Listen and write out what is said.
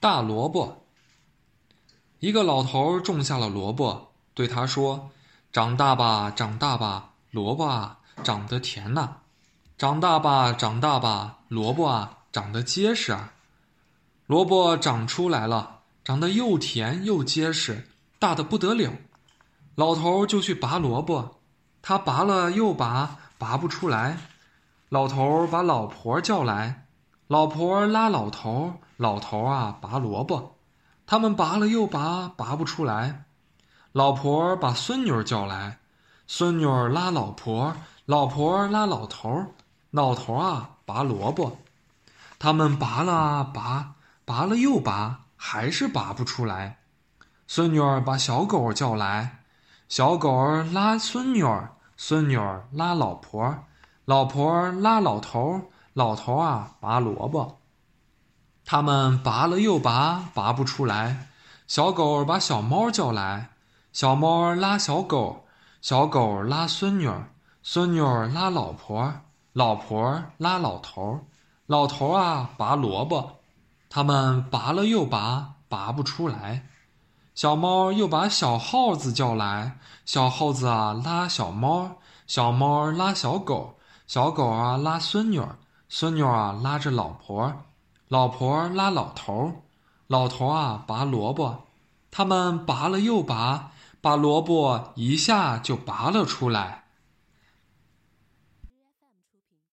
大萝卜。一个老头种下了萝卜，对他说：“长大吧，长大吧，萝卜啊，长得甜呐！长大吧，长大吧，萝卜啊，长得结实啊！”萝卜长出来了，长得又甜又结实，大的不得了。老头就去拔萝卜，他拔了又拔，拔不出来。老头把老婆叫来。老婆拉老头，老头啊拔萝卜，他们拔了又拔，拔不出来。老婆把孙女儿叫来，孙女儿拉老婆，老婆拉老头，老头啊拔萝卜，他们拔了拔，拔了又拔，还是拔不出来。孙女儿把小狗叫来，小狗拉孙女儿，孙女儿拉老婆，老婆拉老头。老头啊，拔萝卜。他们拔了又拔，拔不出来。小狗把小猫叫来，小猫拉小狗，小狗拉孙女，孙女拉老婆，老婆拉老头。老头啊，拔萝卜。他们拔了又拔，拔不出来。小猫又把小耗子叫来，小耗子啊拉小猫，小猫拉小狗，小狗啊拉孙女。孙女啊，拉着老婆，老婆拉老头，老头啊拔萝卜，他们拔了又拔，把萝卜一下就拔了出来。